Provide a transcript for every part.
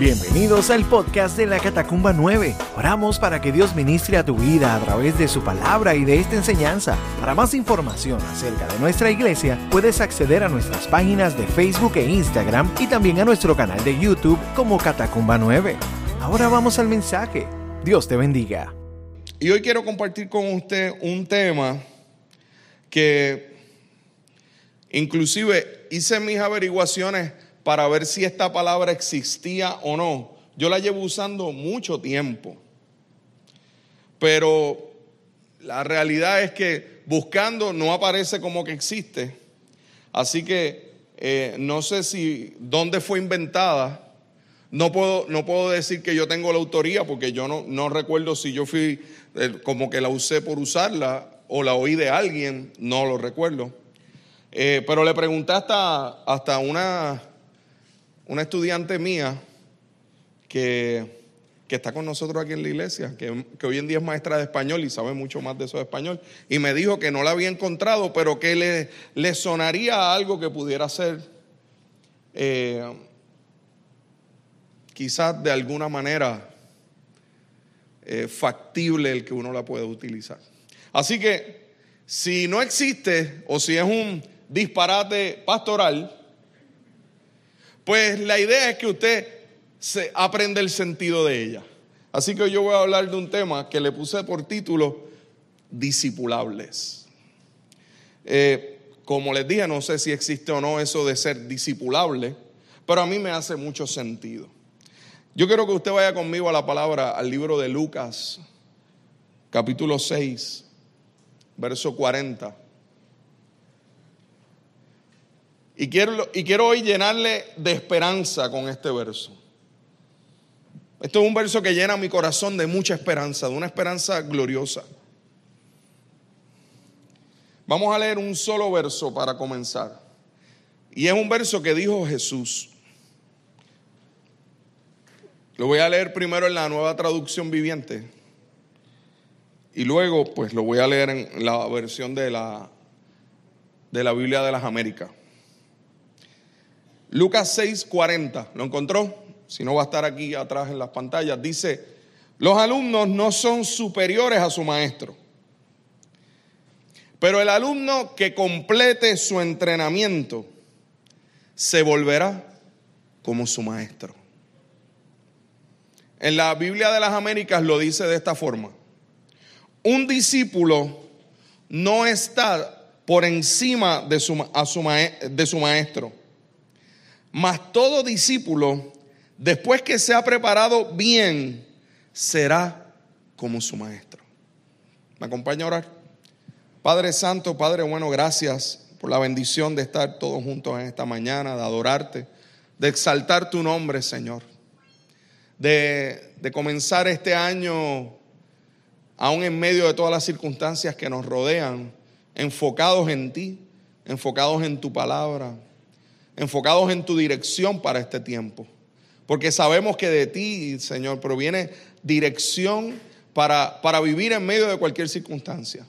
Bienvenidos al podcast de la Catacumba 9. Oramos para que Dios ministre a tu vida a través de su palabra y de esta enseñanza. Para más información acerca de nuestra iglesia, puedes acceder a nuestras páginas de Facebook e Instagram y también a nuestro canal de YouTube como Catacumba 9. Ahora vamos al mensaje. Dios te bendiga. Y hoy quiero compartir con usted un tema que inclusive hice mis averiguaciones para ver si esta palabra existía o no. Yo la llevo usando mucho tiempo. Pero la realidad es que buscando no aparece como que existe. Así que eh, no sé si dónde fue inventada. No puedo, no puedo decir que yo tengo la autoría porque yo no, no recuerdo si yo fui eh, como que la usé por usarla o la oí de alguien, no lo recuerdo. Eh, pero le pregunté hasta, hasta una una estudiante mía que, está con nosotros aquí en la iglesia, que, hoy en día es maestra de español y sabe mucho más de eso de español, y me dijo que no la había encontrado, pero que le, le sonaría algo que pudiera ser eh, quizás de alguna manera eh, factible el que uno la pueda utilizar. Así que si no existe o si es un disparate pastoral, pues la idea es que usted se aprenda el sentido de ella. Así que yo voy a hablar de un tema que le puse por título discipulables. Eh, como les dije, no sé si existe o no eso de ser discipulable, pero a mí me hace mucho sentido. Yo quiero que usted vaya conmigo a la palabra, al libro de Lucas, capítulo 6, verso 40. Y quiero, y quiero hoy llenarle de esperanza con este verso. Esto es un verso que llena mi corazón de mucha esperanza, de una esperanza gloriosa. Vamos a leer un solo verso para comenzar. Y es un verso que dijo Jesús. Lo voy a leer primero en la nueva traducción viviente. Y luego, pues lo voy a leer en la versión de la, de la Biblia de las Américas. Lucas 6:40, ¿lo encontró? Si no va a estar aquí atrás en las pantallas. Dice, los alumnos no son superiores a su maestro, pero el alumno que complete su entrenamiento se volverá como su maestro. En la Biblia de las Américas lo dice de esta forma. Un discípulo no está por encima de su, de su maestro mas todo discípulo, después que se ha preparado bien, será como su maestro. ¿Me acompaña a orar? Padre Santo, Padre bueno, gracias por la bendición de estar todos juntos en esta mañana, de adorarte, de exaltar tu nombre, Señor. De, de comenzar este año, aún en medio de todas las circunstancias que nos rodean, enfocados en ti, enfocados en tu palabra enfocados en tu dirección para este tiempo. Porque sabemos que de ti, Señor, proviene dirección para, para vivir en medio de cualquier circunstancia.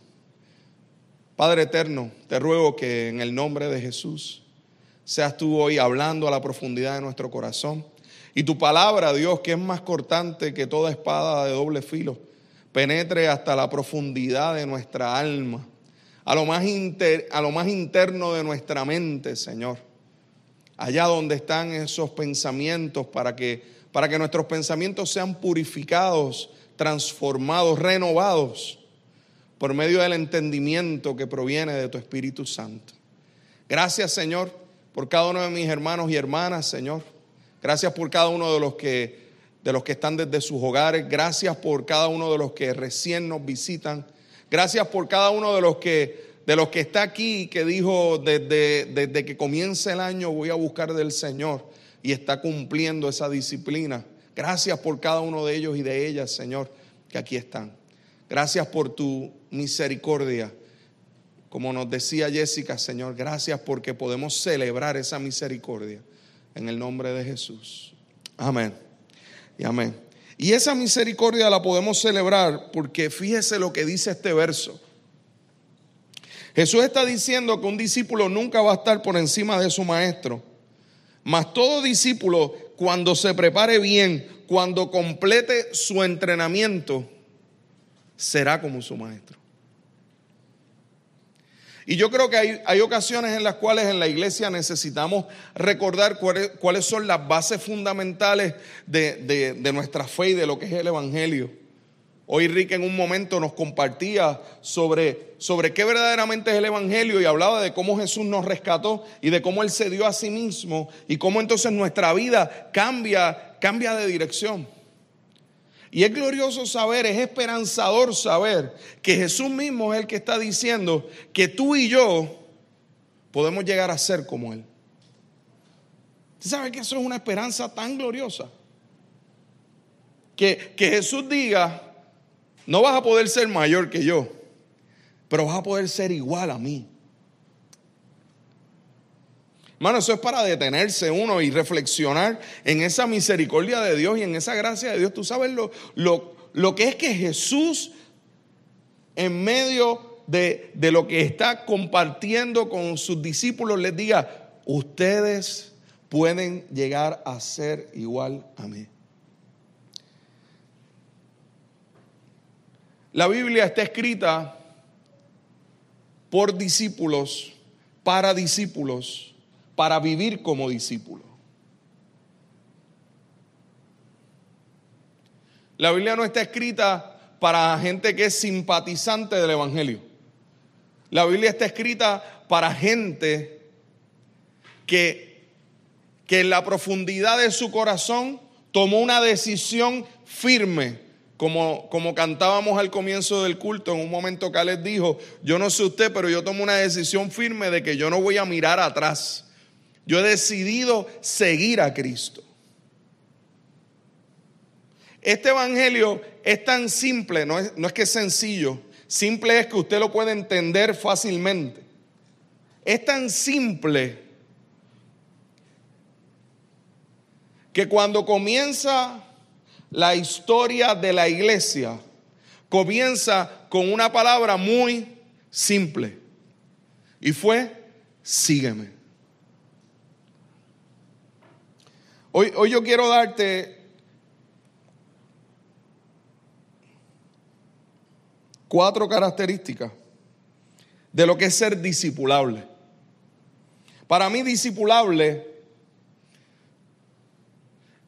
Padre eterno, te ruego que en el nombre de Jesús seas tú hoy hablando a la profundidad de nuestro corazón. Y tu palabra, Dios, que es más cortante que toda espada de doble filo, penetre hasta la profundidad de nuestra alma, a lo más, a lo más interno de nuestra mente, Señor allá donde están esos pensamientos, para que, para que nuestros pensamientos sean purificados, transformados, renovados por medio del entendimiento que proviene de tu Espíritu Santo. Gracias, Señor, por cada uno de mis hermanos y hermanas, Señor. Gracias por cada uno de los que de los que están desde sus hogares. Gracias por cada uno de los que recién nos visitan. Gracias por cada uno de los que de los que está aquí que dijo desde, desde que comienza el año voy a buscar del Señor y está cumpliendo esa disciplina. Gracias por cada uno de ellos y de ellas, Señor, que aquí están. Gracias por tu misericordia. Como nos decía Jessica, Señor, gracias porque podemos celebrar esa misericordia en el nombre de Jesús. Amén. Y amén. Y esa misericordia la podemos celebrar porque fíjese lo que dice este verso. Jesús está diciendo que un discípulo nunca va a estar por encima de su maestro, mas todo discípulo cuando se prepare bien, cuando complete su entrenamiento, será como su maestro. Y yo creo que hay, ocasiones en las cuales en la iglesia necesitamos recordar cuáles, son las bases fundamentales de, de nuestra fe y de lo que es el Evangelio. Hoy Rick en un momento nos compartía sobre, sobre qué verdaderamente es el Evangelio y hablaba de cómo Jesús nos rescató y de cómo Él se dio a sí mismo y cómo entonces nuestra vida cambia, cambia de dirección. Y es glorioso saber, es esperanzador saber que Jesús mismo es el que está diciendo que tú y yo podemos llegar a ser como Él. ¿Usted sabe que eso es una esperanza tan gloriosa? Que, que Jesús diga, no vas a poder ser mayor que yo, pero vas a poder ser igual a mí. Hermano, eso es para detenerse uno y reflexionar en esa misericordia de Dios y en esa gracia de Dios. Tú sabes lo, lo, que es que Jesús, en medio de, de lo que está compartiendo con sus discípulos, les diga, ustedes pueden llegar a ser igual a mí. La Biblia está escrita por discípulos, para discípulos, para vivir como discípulos. La Biblia no está escrita para gente que es simpatizante del Evangelio. La Biblia está escrita para gente que, que en la profundidad de su corazón tomó una decisión firme como, como cantábamos al comienzo del culto, en un momento que les dijo, yo no sé usted, pero yo tomo una decisión firme de que yo no voy a mirar atrás. Yo he decidido seguir a Cristo. Este evangelio es tan simple, no es, no es que es sencillo, simple es que usted lo puede entender fácilmente. Es tan simple que cuando comienza la historia de la iglesia comienza con una palabra muy simple. Y fue, sígueme. Hoy, hoy yo quiero darte cuatro características de lo que es ser discipulable. Para mí discipulable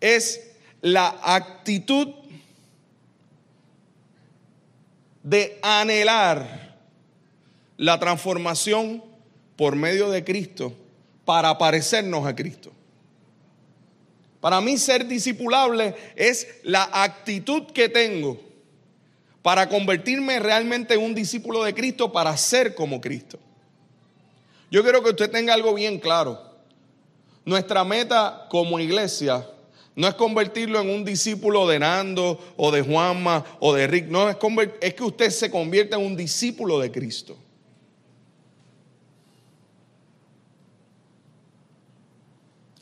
es la actitud de anhelar la transformación por medio de Cristo para parecernos a Cristo. Para mí ser discipulable es la actitud que tengo para convertirme realmente en un discípulo de Cristo, para ser como Cristo. Yo quiero que usted tenga algo bien claro. Nuestra meta como iglesia no es convertirlo en un discípulo de Nando o de Juanma o de Rick. No, es, es que usted se convierta en un discípulo de Cristo.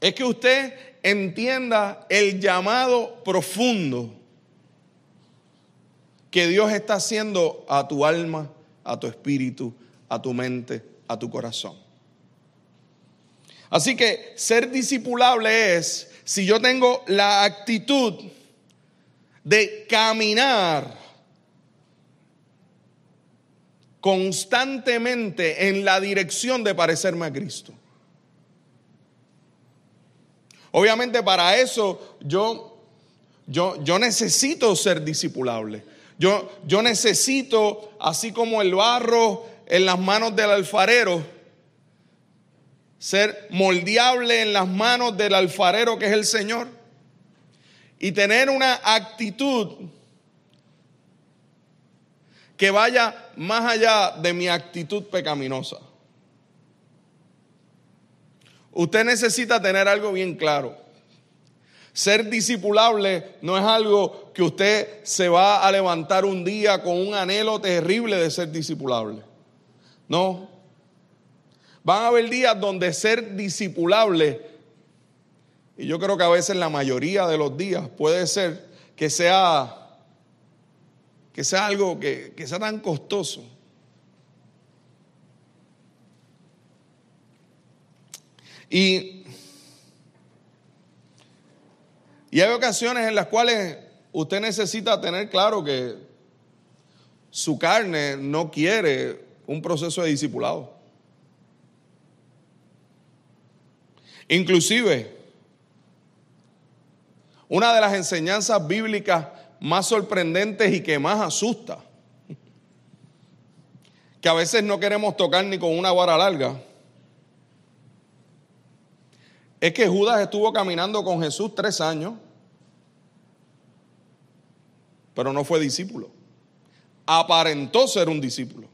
Es que usted entienda el llamado profundo que Dios está haciendo a tu alma, a tu espíritu, a tu mente, a tu corazón. Así que ser discipulable es si yo tengo la actitud de caminar constantemente en la dirección de parecerme a Cristo. Obviamente para eso yo, yo, yo necesito ser discipulable. Yo, yo necesito, así como el barro en las manos del alfarero, ser moldeable en las manos del alfarero que es el Señor y tener una actitud que vaya más allá de mi actitud pecaminosa. Usted necesita tener algo bien claro. Ser discipulable no es algo que usted se va a levantar un día con un anhelo terrible de ser discipulable. No, Van a haber días donde ser discipulable, y yo creo que a veces la mayoría de los días puede ser que sea, que sea algo que, que sea tan costoso. Y Y hay ocasiones en las cuales usted necesita tener claro que su carne no quiere un proceso de discipulado. Inclusive, una de las enseñanzas bíblicas más sorprendentes y que más asusta, que a veces no queremos tocar ni con una vara larga, es que Judas estuvo caminando con Jesús tres años, pero no fue discípulo. Aparentó ser un discípulo.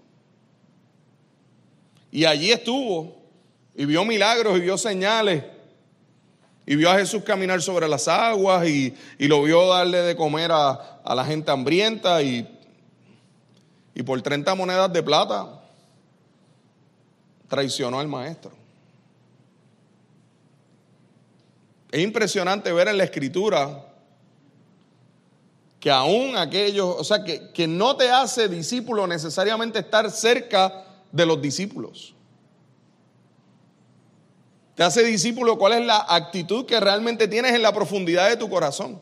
Y allí estuvo y vio milagros y vio señales. Y vio a Jesús caminar sobre las aguas y, lo vio darle de comer a, a la gente hambrienta y, y por 30 monedas de plata traicionó al maestro. Es impresionante ver en la escritura que aún aquellos, o sea, que, que no te hace discípulo necesariamente estar cerca de los discípulos. Te hace discípulo cuál es la actitud que realmente tienes en la profundidad de tu corazón.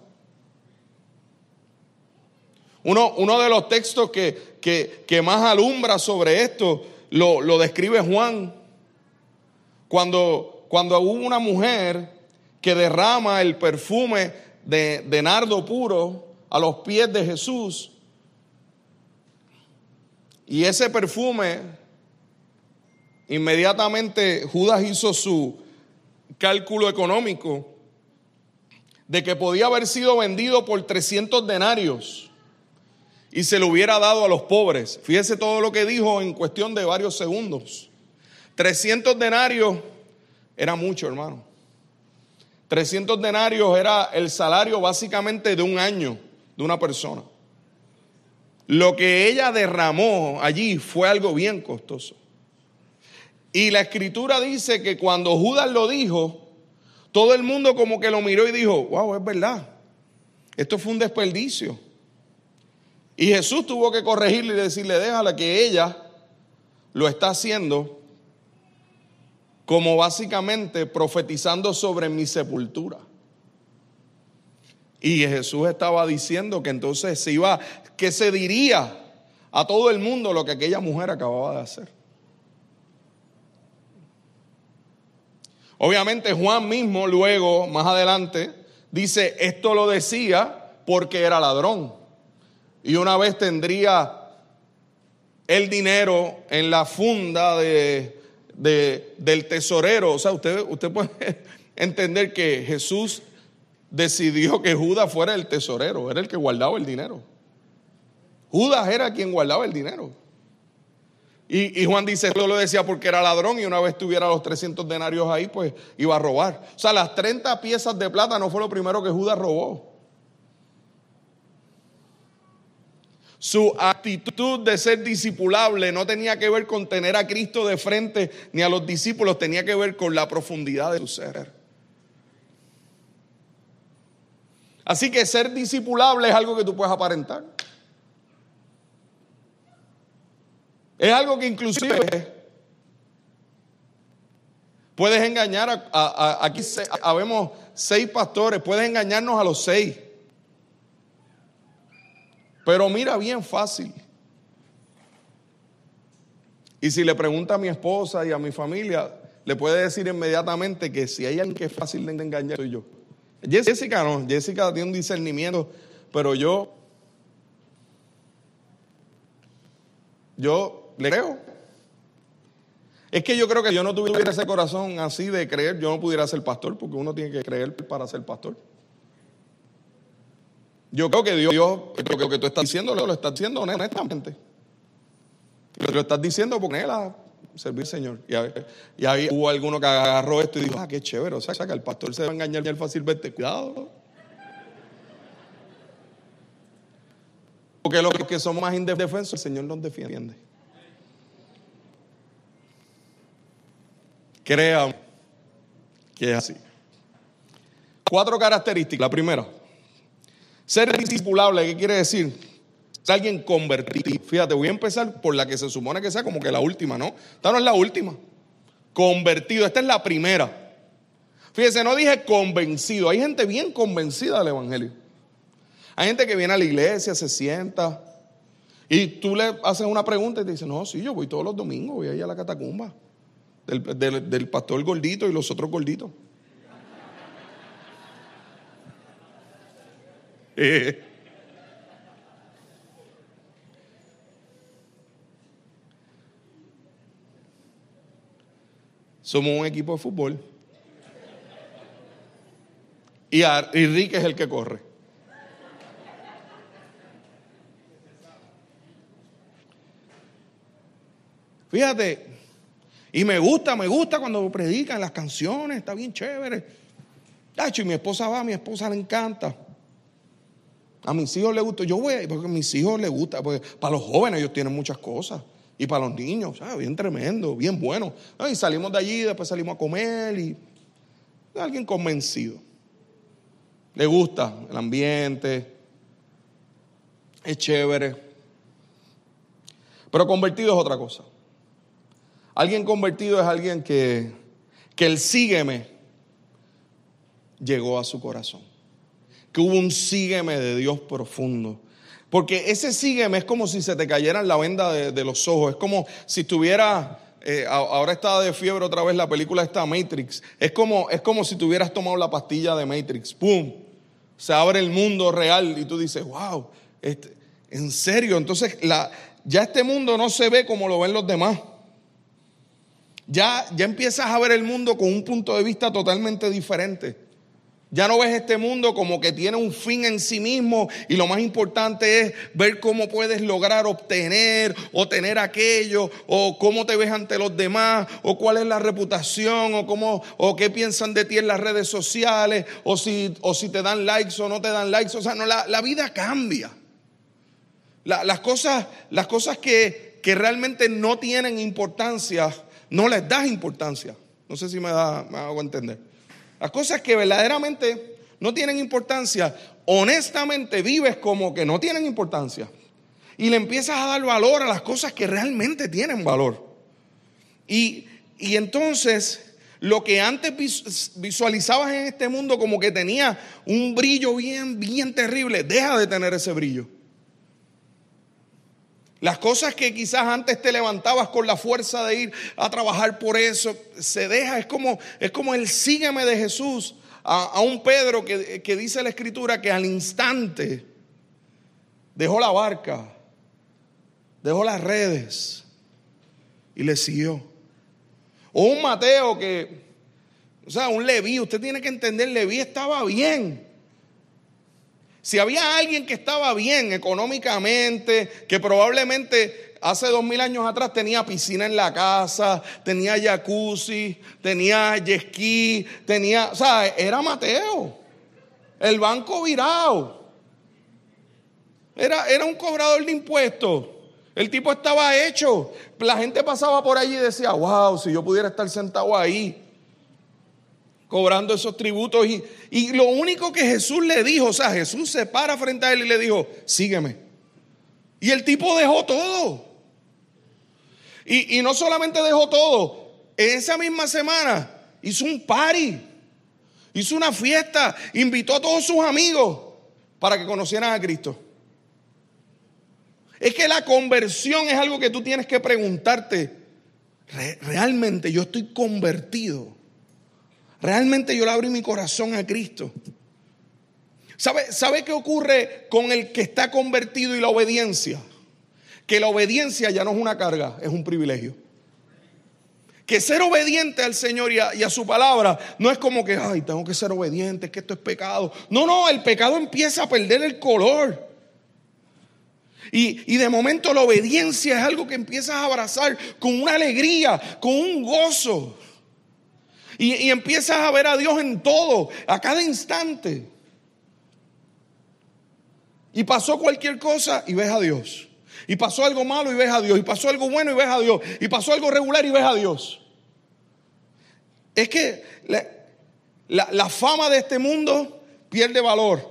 Uno, uno de los textos que, que, más alumbra sobre esto lo, lo describe Juan. Cuando, cuando hubo una mujer que derrama el perfume de, de nardo puro a los pies de Jesús. Y ese perfume, inmediatamente Judas hizo su cálculo económico de que podía haber sido vendido por 300 denarios y se lo hubiera dado a los pobres. Fíjese todo lo que dijo en cuestión de varios segundos. 300 denarios era mucho, hermano. 300 denarios era el salario básicamente de un año de una persona. Lo que ella derramó allí fue algo bien costoso. Y la escritura dice que cuando Judas lo dijo, todo el mundo como que lo miró y dijo, wow, es verdad, esto fue un desperdicio. Y Jesús tuvo que corregirle y decirle, déjala que ella lo está haciendo como básicamente profetizando sobre mi sepultura. Y Jesús estaba diciendo que entonces se iba, que se diría a todo el mundo lo que aquella mujer acababa de hacer. Obviamente Juan mismo luego, más adelante, dice, esto lo decía porque era ladrón. Y una vez tendría el dinero en la funda de, del tesorero. O sea, usted, usted puede entender que Jesús decidió que Judas fuera el tesorero, era el que guardaba el dinero. Judas era quien guardaba el dinero. Y, Juan dice, esto lo decía porque era ladrón y una vez tuviera los 300 denarios ahí, pues iba a robar. O sea, las 30 piezas de plata no fue lo primero que Judas robó. Su actitud de ser discipulable no tenía que ver con tener a Cristo de frente ni a los discípulos, tenía que ver con la profundidad de su ser. Así que ser discipulable es algo que tú puedes aparentar. Es algo que inclusive puedes engañar a, aquí habemos seis pastores, puedes engañarnos a los seis. Pero mira, bien fácil. Y si le pregunta a mi esposa y a mi familia, le puede decir inmediatamente que si hay alguien que es fácil de engañar, soy yo. Jessica no, Jessica tiene un discernimiento, pero yo, yo le creo. Es que yo creo que yo no tuviera ese corazón así de creer, yo no pudiera ser pastor, porque uno tiene que creer para ser pastor. Yo creo que Dios, lo que tú estás diciendo, lo estás diciendo honestamente. Lo estás diciendo porque él a servir al Señor. Y, ahí hubo alguno que agarró esto y dijo, ah, qué chévere. O sea, que el pastor se va a engañar fácilmente. Cuidado. Porque los que son más indefensos, el Señor nos defiende. Crean que es así. Cuatro características. La primera, ser discipulable, ¿qué quiere decir? Ser alguien convertido. Fíjate, voy a empezar por la que se supone que sea como que la última, ¿no? Esta no es la última. Convertido, esta es la primera. Fíjese, no dije convencido. Hay gente bien convencida del Evangelio. Hay gente que viene a la iglesia, se sienta y tú le haces una pregunta y te dice, no, sí, yo voy todos los domingos, voy ahí a la catacumba del, pastor gordito y los otros gorditos. Somos un equipo de fútbol. Y, y Rick es el que corre. Fíjate, y me gusta, me gusta cuando predican las canciones, está bien chévere. y mi esposa va, a mi esposa le encanta. A mis hijos les gusta, yo voy, porque a mis hijos les gusta, porque para los jóvenes ellos tienen muchas cosas. Y para los niños, bien tremendo, bien bueno. Y salimos de allí, después salimos a comer y alguien convencido. Le gusta el ambiente, es chévere. Pero convertido es otra cosa. Alguien convertido es alguien que, que el sígueme llegó a su corazón. Que hubo un sígueme de Dios profundo. Porque ese sígueme es como si se te cayera la venda de, los ojos. Es como si tuviera, eh, ahora está de fiebre otra vez la película esta Matrix. Es como, es como si tuvieras tomado la pastilla de Matrix. ¡Pum! Se abre el mundo real y tú dices, wow, este, en serio. Entonces la, ya este mundo no se ve como lo ven los demás. Ya, ya empiezas a ver el mundo con un punto de vista totalmente diferente. Ya no ves este mundo como que tiene un fin en sí mismo y lo más importante es ver cómo puedes lograr obtener o tener aquello o cómo te ves ante los demás o cuál es la reputación o cómo o qué piensan de ti en las redes sociales o si, o si te dan likes o no te dan likes. O sea, no, la, vida cambia. las, cosas, las cosas que, que realmente no tienen importancia no les das importancia. No sé si me, da, me hago entender. Las cosas que verdaderamente no tienen importancia, honestamente vives como que no tienen importancia. Y le empiezas a dar valor a las cosas que realmente tienen valor. Y, y entonces lo que antes visualizabas en este mundo como que tenía un brillo bien, bien terrible, deja de tener ese brillo. Las cosas que quizás antes te levantabas con la fuerza de ir a trabajar por eso, se deja, es como, es como el sígueme de Jesús a, un Pedro que, que dice la escritura que al instante dejó la barca, dejó las redes y le siguió. O un Mateo que, o sea, un Leví, usted tiene que entender, Leví estaba bien. Si había alguien que estaba bien económicamente, que probablemente hace dos mil años atrás tenía piscina en la casa, tenía jacuzzi, tenía jet tenía, o sea, era Mateo. El banco virado. Era, era un cobrador de impuestos. El tipo estaba hecho. La gente pasaba por allí y decía, wow, si yo pudiera estar sentado ahí cobrando esos tributos. Y, y lo único que Jesús le dijo, o sea, Jesús se para frente a él y le dijo, sígueme. Y el tipo dejó todo. Y, y no solamente dejó todo, en esa misma semana hizo un party, hizo una fiesta, invitó a todos sus amigos para que conocieran a Cristo. Es que la conversión es algo que tú tienes que preguntarte. ¿Realmente yo estoy convertido? Realmente yo le abrí mi corazón a Cristo. ¿Sabe, ¿Sabe qué ocurre con el que está convertido y la obediencia? Que la obediencia ya no es una carga, es un privilegio. Que ser obediente al Señor y a, su palabra no es como que, ay, tengo que ser obediente, es que esto es pecado. No, no, el pecado empieza a perder el color. Y, y, de momento la obediencia es algo que empiezas a abrazar con una alegría, con un gozo. Y, empiezas a ver a Dios en todo, a cada instante. Y pasó cualquier cosa y ves a Dios. Y pasó algo malo y ves a Dios. Y pasó algo bueno y ves a Dios. Y pasó algo regular y ves a Dios. Es que la, la fama de este mundo pierde valor.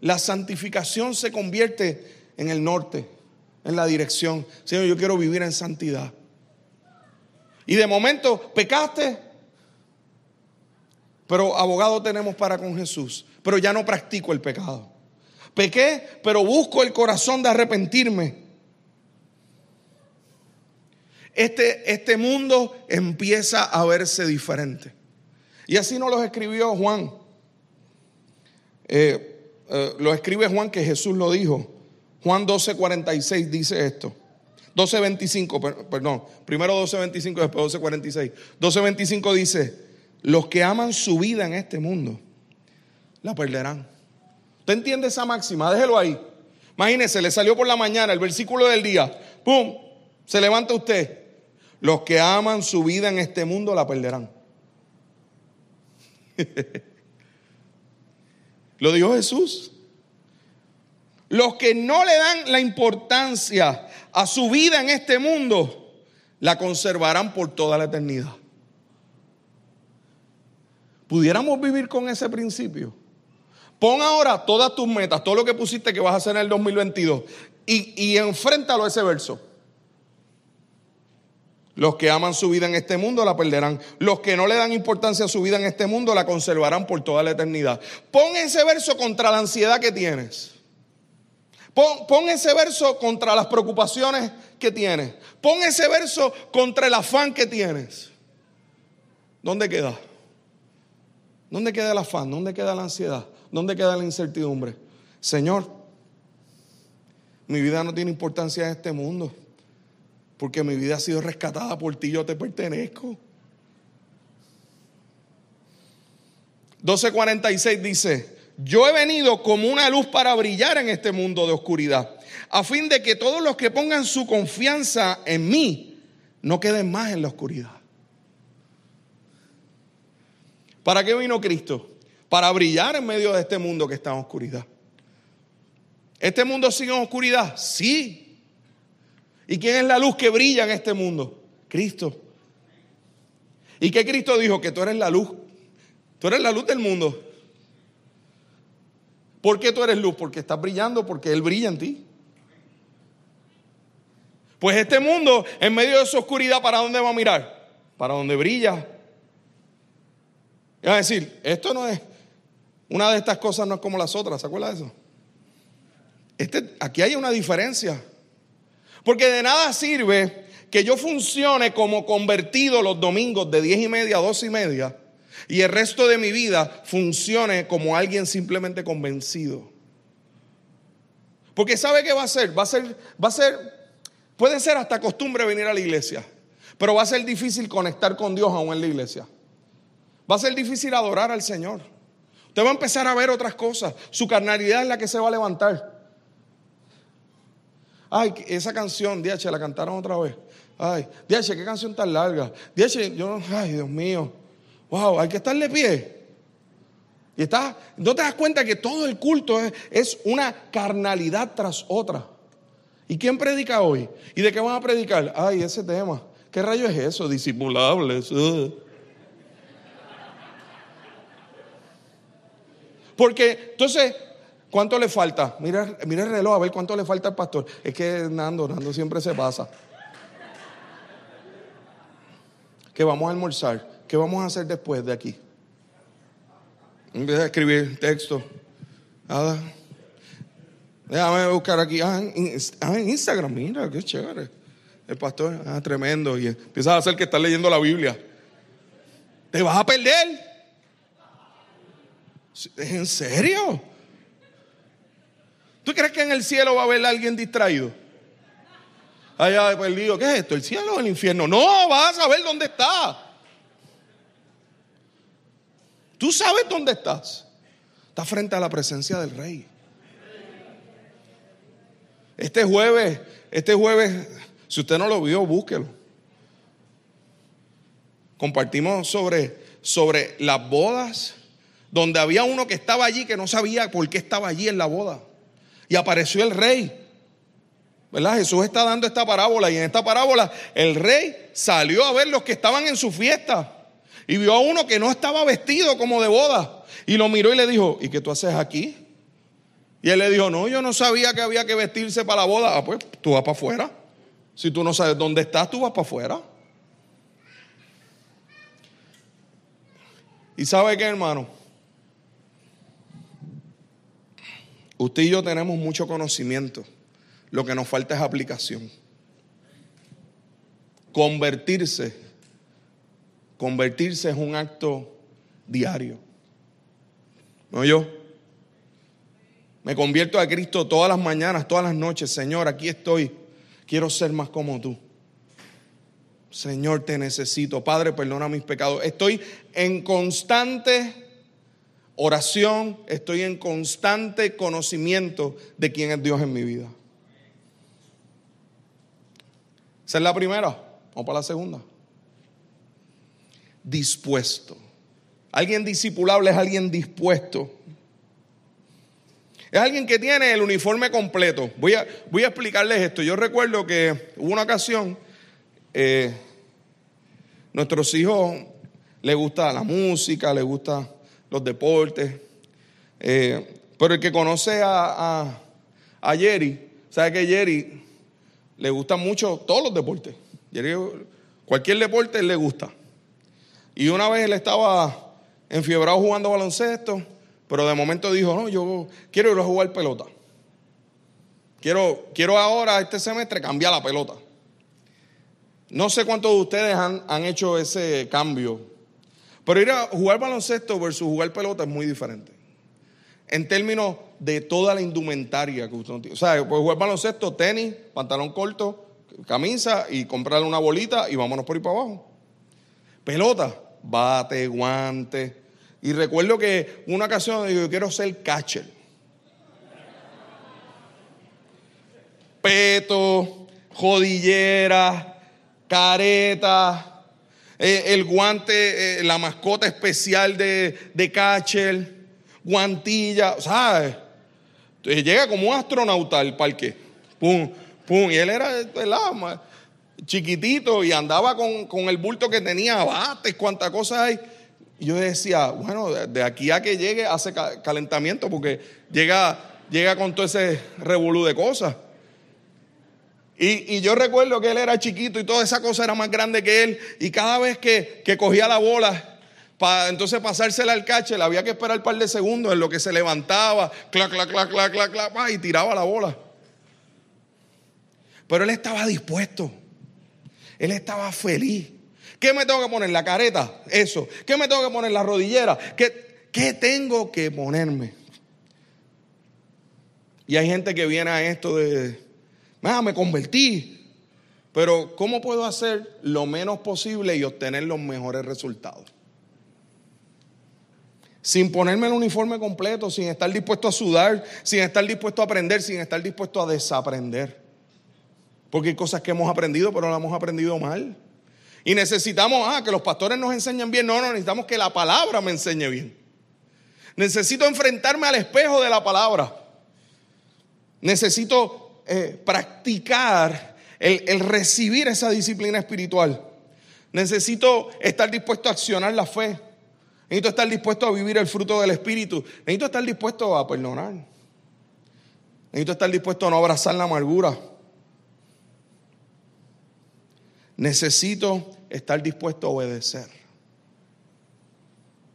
La santificación se convierte en el norte, en la dirección. Señor, yo quiero vivir en santidad. Y de momento, pecaste, pero abogado tenemos para con Jesús, pero ya no practico el pecado. Pequé, pero busco el corazón de arrepentirme. Este, este mundo empieza a verse diferente. Y así nos lo escribió Juan. Eh, eh, lo escribe Juan que Jesús lo dijo. Juan 12:46 dice esto. 12.25, perdón, primero 12.25, después 12.46. 12.25 dice, los que aman su vida en este mundo, la perderán. ¿Usted entiende esa máxima? Déjelo ahí. Imagínese, le salió por la mañana el versículo del día. ¡Pum! Se levanta usted. Los que aman su vida en este mundo la perderán. Lo dijo Jesús. Los que no le dan la importancia a su vida en este mundo, la conservarán por toda la eternidad. ¿Pudiéramos vivir con ese principio? Pon ahora todas tus metas, todo lo que pusiste que vas a hacer en el 2022 y, y enfréntalo a ese verso. Los que aman su vida en este mundo la perderán. Los que no le dan importancia a su vida en este mundo la conservarán por toda la eternidad. Pon ese verso contra la ansiedad que tienes. Pon, ese verso contra las preocupaciones que tienes. Pon ese verso contra el afán que tienes. ¿Dónde queda? ¿Dónde queda el afán? ¿Dónde queda la ansiedad? ¿Dónde queda la incertidumbre? Señor, mi vida no tiene importancia en este mundo, porque mi vida ha sido rescatada por ti, yo te pertenezco. 12:46 dice, yo he venido como una luz para brillar en este mundo de oscuridad, a fin de que todos los que pongan su confianza en mí no queden más en la oscuridad. ¿Para qué vino Cristo? Para brillar en medio de este mundo que está en oscuridad. ¿Este mundo sigue en oscuridad? Sí. ¿Y quién es la luz que brilla en este mundo? Cristo. ¿Y qué Cristo dijo? Que tú eres la luz. Tú eres la luz del mundo. ¿Por qué tú eres luz? Porque estás brillando, porque Él brilla en ti. Pues este mundo, en medio de su oscuridad, ¿para dónde va a mirar? Para donde brilla. Y va a decir, esto no es, una de estas cosas no es como las otras, ¿se acuerda de eso? Este, aquí hay una diferencia. Porque de nada sirve que yo funcione como convertido los domingos de diez y media a dos y media y el resto de mi vida funcione como alguien simplemente convencido. Porque sabe qué va a ser, va a ser, va a ser, puede ser hasta costumbre venir a la iglesia, pero va a ser difícil conectar con Dios aún en la iglesia. Va a ser difícil adorar al Señor. Usted va a empezar a ver otras cosas. Su carnalidad es la que se va a levantar. Ay, esa canción, DH, la cantaron otra vez. Ay, DH, qué canción tan larga. DH, yo, ay, Dios mío. Wow, hay que estarle pie. Y está, no te das cuenta que todo el culto es, una carnalidad tras otra. ¿Y quién predica hoy? ¿Y de qué van a predicar? Ay, ese tema. ¿Qué rayo es eso? Disimulables. Porque entonces, ¿cuánto le falta? Mira, mira el reloj a ver cuánto le falta al pastor. Es que Nando, Nando siempre se pasa. Que vamos a almorzar. ¿Qué vamos a hacer después de aquí? Empieza a escribir texto. Nada. Déjame buscar aquí. Ah, ah, en, Instagram, mira, qué chévere. El pastor, ah, tremendo. Y empiezas a hacer que estás leyendo la Biblia. ¿Te vas a perder? ¿Es en serio? ¿Tú crees que en el cielo va a haber alguien distraído? Allá perdido. ¿Qué es esto? ¿El cielo o el infierno? No, vas a saber dónde está. Tú sabes dónde estás. Estás frente a la presencia del rey. Este jueves, este jueves, si usted no lo vio, búsquelo. Compartimos sobre, sobre las bodas, donde había uno que estaba allí que no sabía por qué estaba allí en la boda. Y apareció el rey. ¿Verdad? Jesús está dando esta parábola y en esta parábola el rey salió a ver los que estaban en su fiesta y vio a uno que no estaba vestido como de boda. Y lo miró y le dijo, ¿y qué tú haces aquí? Y él le dijo, no, yo no sabía que había que vestirse para la boda. Ah, pues tú vas para afuera. Si tú no sabes dónde estás, tú vas para afuera. ¿Y sabe qué, hermano? Usted y yo tenemos mucho conocimiento. Lo que nos falta es aplicación. Convertirse Convertirse es un acto diario. ¿No yo? Me convierto a Cristo todas las mañanas, todas las noches. Señor, aquí estoy. Quiero ser más como tú. Señor, te necesito. Padre, perdona mis pecados. Estoy en constante oración, estoy en constante conocimiento de quién es Dios en mi vida. Esa es la primera. Vamos para la segunda. Dispuesto. Alguien discipulable es alguien dispuesto. Es alguien que tiene el uniforme completo. Voy a, voy a explicarles esto. Yo recuerdo que hubo una ocasión, eh, nuestros hijos les gusta la música, les gusta los deportes. Eh, pero el que conoce a, a, Jerry, sabe que Jerry le gusta mucho todos los deportes. cualquier deporte le gusta. Y una vez él estaba enfiebrado jugando baloncesto, pero de momento dijo, no, yo quiero ir a jugar pelota. Quiero, quiero ahora, este semestre, cambiar la pelota. No sé cuántos de ustedes han, han hecho ese cambio pero ir a jugar baloncesto versus jugar pelota es muy diferente. En términos de toda la indumentaria que usted no tiene. O sea, puede jugar baloncesto, tenis, pantalón corto, camisa y comprarle una bolita y vámonos por ahí para abajo. Pelota, bate, guante. Y recuerdo que una ocasión yo quiero ser catcher. Peto, jodillera, careta, eh, el guante, eh, la mascota especial de, de catcher, guantilla, ¿sabes? Llega como un astronauta al parque. Pum, pum. Y él era el chiquitito y andaba con, el bulto que tenía, bates, cuántas cosas hay. Y yo decía, bueno, de aquí a que llegue hace calentamiento porque llega, llega con todo ese revolú de cosas. Y, yo recuerdo que él era chiquito y toda esa cosa era más grande que él. Y cada vez que, cogía la bola, para entonces pasársela al cache, le había que esperar un par de segundos en lo que se levantaba, clac, clac, clac, clac, clac, clac, y tiraba la bola. Pero él estaba dispuesto. Él estaba feliz. ¿Qué me tengo que poner? La careta, eso. ¿Qué me tengo que poner? La rodillera. ¿Qué, qué tengo que ponerme? Y hay gente que viene a esto de Ah, me convertí. Pero ¿cómo puedo hacer lo menos posible y obtener los mejores resultados? Sin ponerme el uniforme completo, sin estar dispuesto a sudar, sin estar dispuesto a aprender, sin estar dispuesto a desaprender. Porque hay cosas que hemos aprendido, pero las hemos aprendido mal. Y necesitamos, ah, que los pastores nos enseñen bien. No, no, necesitamos que la palabra me enseñe bien. Necesito enfrentarme al espejo de la palabra. Necesito eh, practicar el, recibir esa disciplina espiritual. Necesito estar dispuesto a accionar la fe. Necesito estar dispuesto a vivir el fruto del Espíritu. Necesito estar dispuesto a perdonar. Necesito estar dispuesto a no abrazar la amargura. Necesito estar dispuesto a obedecer.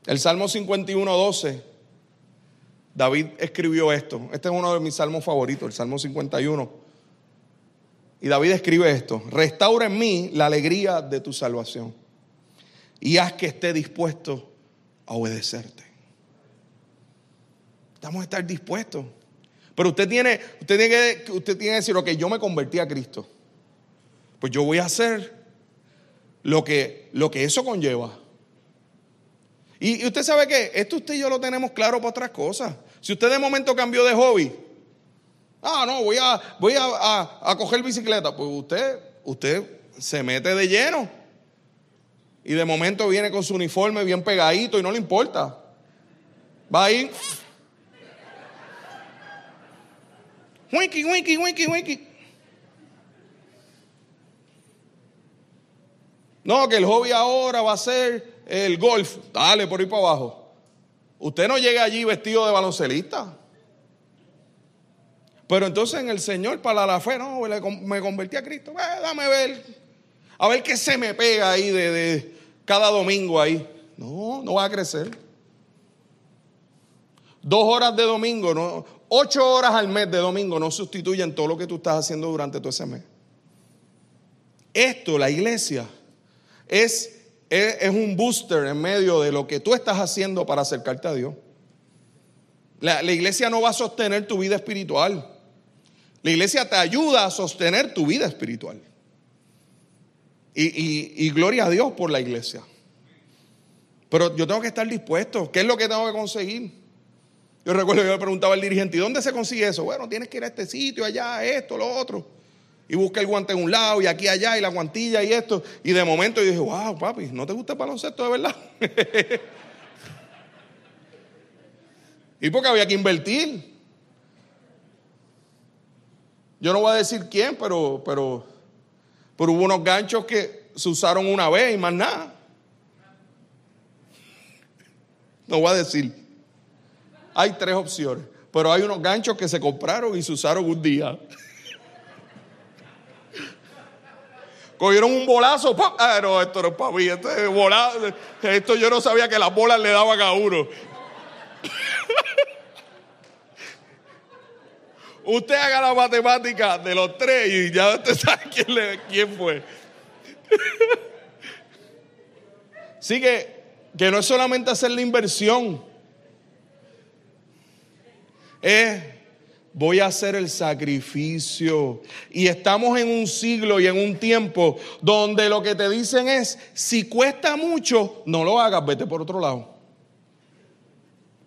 El Salmo 51, 12 David escribió esto. Este es uno de mis salmos favoritos, el Salmo 51. Y David escribe esto, restaura en mí la alegría de tu salvación y haz que esté dispuesto a obedecerte. Estamos a estar dispuestos. Pero usted tiene, usted tiene, que, usted tiene que decir, ok, yo me convertí a Cristo. Pues yo voy a hacer lo que, lo que eso conlleva. Y, usted sabe que esto usted y yo lo tenemos claro para otras cosas. Si usted de momento cambió de hobby, ah, no, voy a, voy a, coger bicicleta, pues usted, usted se mete de lleno. Y de momento viene con su uniforme bien pegadito y no le importa. Va a ir. Winky, winky, winky, No, que el hobby ahora va a ser el golf, dale por ahí para abajo. Usted no llega allí vestido de baloncelista. Pero entonces en el Señor, para la fe, no, me convertí a Cristo. dame ver. A ver qué se me pega ahí de, cada domingo ahí. No, no va a crecer. Dos horas de domingo, no, ocho horas al mes de domingo no sustituyen todo lo que tú estás haciendo durante todo ese mes. Esto, la iglesia, es, es, un booster en medio de lo que tú estás haciendo para acercarte a Dios. La, la iglesia no va a sostener tu vida espiritual. La iglesia te ayuda a sostener tu vida espiritual. Y, gloria a Dios por la iglesia. Pero yo tengo que estar dispuesto. ¿Qué es lo que tengo que conseguir? Yo recuerdo que yo le preguntaba al dirigente, ¿y dónde se consigue eso? Bueno, tienes que ir a este sitio, allá, esto, lo otro. Y busca el guante en un lado y aquí, allá, y la guantilla y esto. Y de momento yo dije, wow, papi, ¿no te gusta el baloncesto de verdad? y porque había que invertir. Yo no voy a decir quién, pero, pero, pero hubo unos ganchos que se usaron una vez y más nada. No voy a decir. Hay tres opciones, pero hay unos ganchos que se compraron y se usaron un día. Cogieron un bolazo, ah, no, esto no es para mí, esto, es esto yo no sabía que las bolas le daban a uno. Usted haga la matemática de los tres y ya usted sabe quién, quién fue. Así que, que no es solamente hacer la inversión, es voy a hacer el sacrificio. Y estamos en un siglo y en un tiempo donde lo que te dicen es, si cuesta mucho, no lo hagas, vete por otro lado.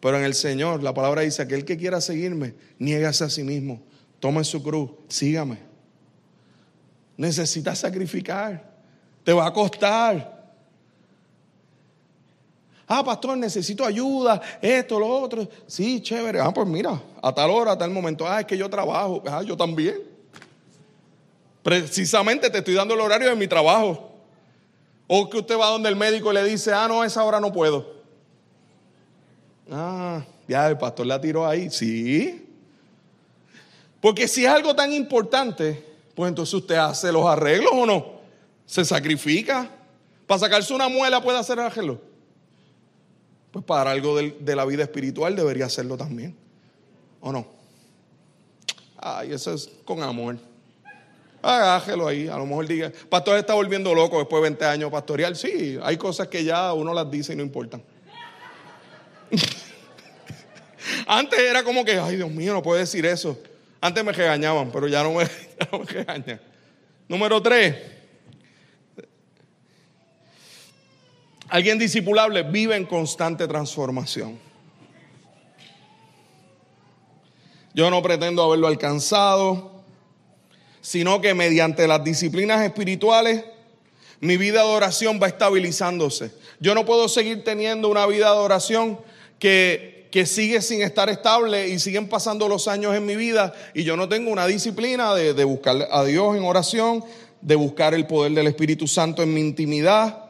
Pero en el Señor, la palabra dice, aquel que quiera seguirme, niégase a sí mismo, tome su cruz, sígame. Necesitas sacrificar, te va a costar. Ah, pastor, necesito ayuda, esto, lo otro. Sí, chévere. Ah, pues mira, a tal hora, a tal momento. Ah, es que yo trabajo. Ah, yo también. Precisamente te estoy dando el horario de mi trabajo. O que usted va donde el médico y le dice, ah, no, a esa hora no puedo. Ah, ya el pastor la tiró ahí. Sí. Porque si es algo tan importante, pues entonces usted hace los arreglos o no. Se sacrifica. Para sacarse una muela puede hacer arreglos. Pues para algo de, la vida espiritual debería hacerlo también. ¿O no? Ay, eso es con amor. Hágelo ahí. A lo mejor diga, pastor está volviendo loco después de 20 años pastoreal. Sí, hay cosas que ya uno las dice y no importan. Antes era como que, ay Dios mío, no puedo decir eso. Antes me regañaban, pero ya no me, regañan. Número tres. Alguien discipulable vive en constante transformación. Yo no pretendo haberlo alcanzado, sino que mediante las disciplinas espirituales, mi vida de oración va estabilizándose. Yo no puedo seguir teniendo una vida de oración que, que sigue sin estar estable y siguen pasando los años en mi vida y yo no tengo una disciplina de, de buscar a Dios en oración, de buscar el poder del Espíritu Santo en mi intimidad.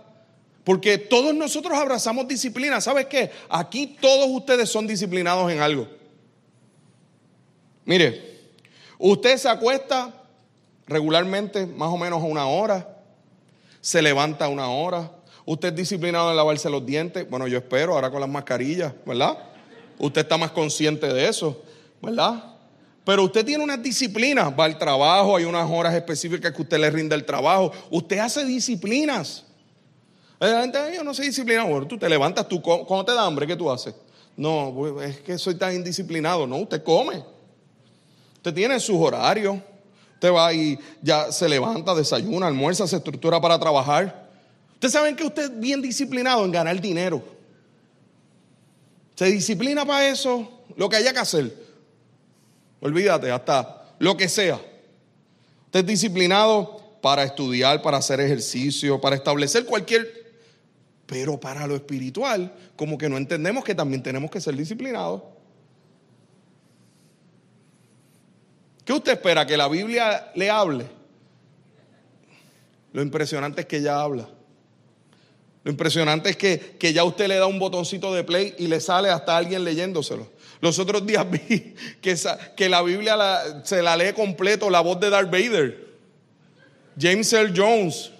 Porque todos nosotros abrazamos disciplina. ¿Sabes qué? Aquí todos ustedes son disciplinados en algo. Mire, usted se acuesta regularmente más o menos a una hora, se levanta una hora, Usted es disciplinado en lavarse los dientes. Bueno, yo espero, ahora con las mascarillas, ¿verdad? Usted está más consciente de eso, ¿verdad? Pero usted tiene unas disciplinas. Va al trabajo, hay unas horas específicas que usted le rinde el trabajo. Usted hace disciplinas. Yo no soy disciplinado. Bueno, tú te levantas, tú, cuando te da hambre, ¿qué tú haces? No, pues, es que soy tan indisciplinado. No, usted come. Usted tiene sus horarios. Usted va y ya se levanta, desayuna, almuerza, se estructura para trabajar. Ustedes saben que usted es bien disciplinado en ganar dinero. Se disciplina para eso, lo que haya que hacer. Olvídate, hasta lo que sea. Usted es disciplinado para estudiar, para hacer ejercicio, para establecer cualquier... Pero para lo espiritual, como que no entendemos que también tenemos que ser disciplinados. ¿Qué usted espera? ¿Que la Biblia le hable? Lo impresionante es que ella habla. Lo impresionante es que, ya usted le da un botoncito de play y le sale hasta alguien leyéndoselo. Los otros días vi que, que la Biblia se la lee completo la voz de Darth Vader. James Earl Jones.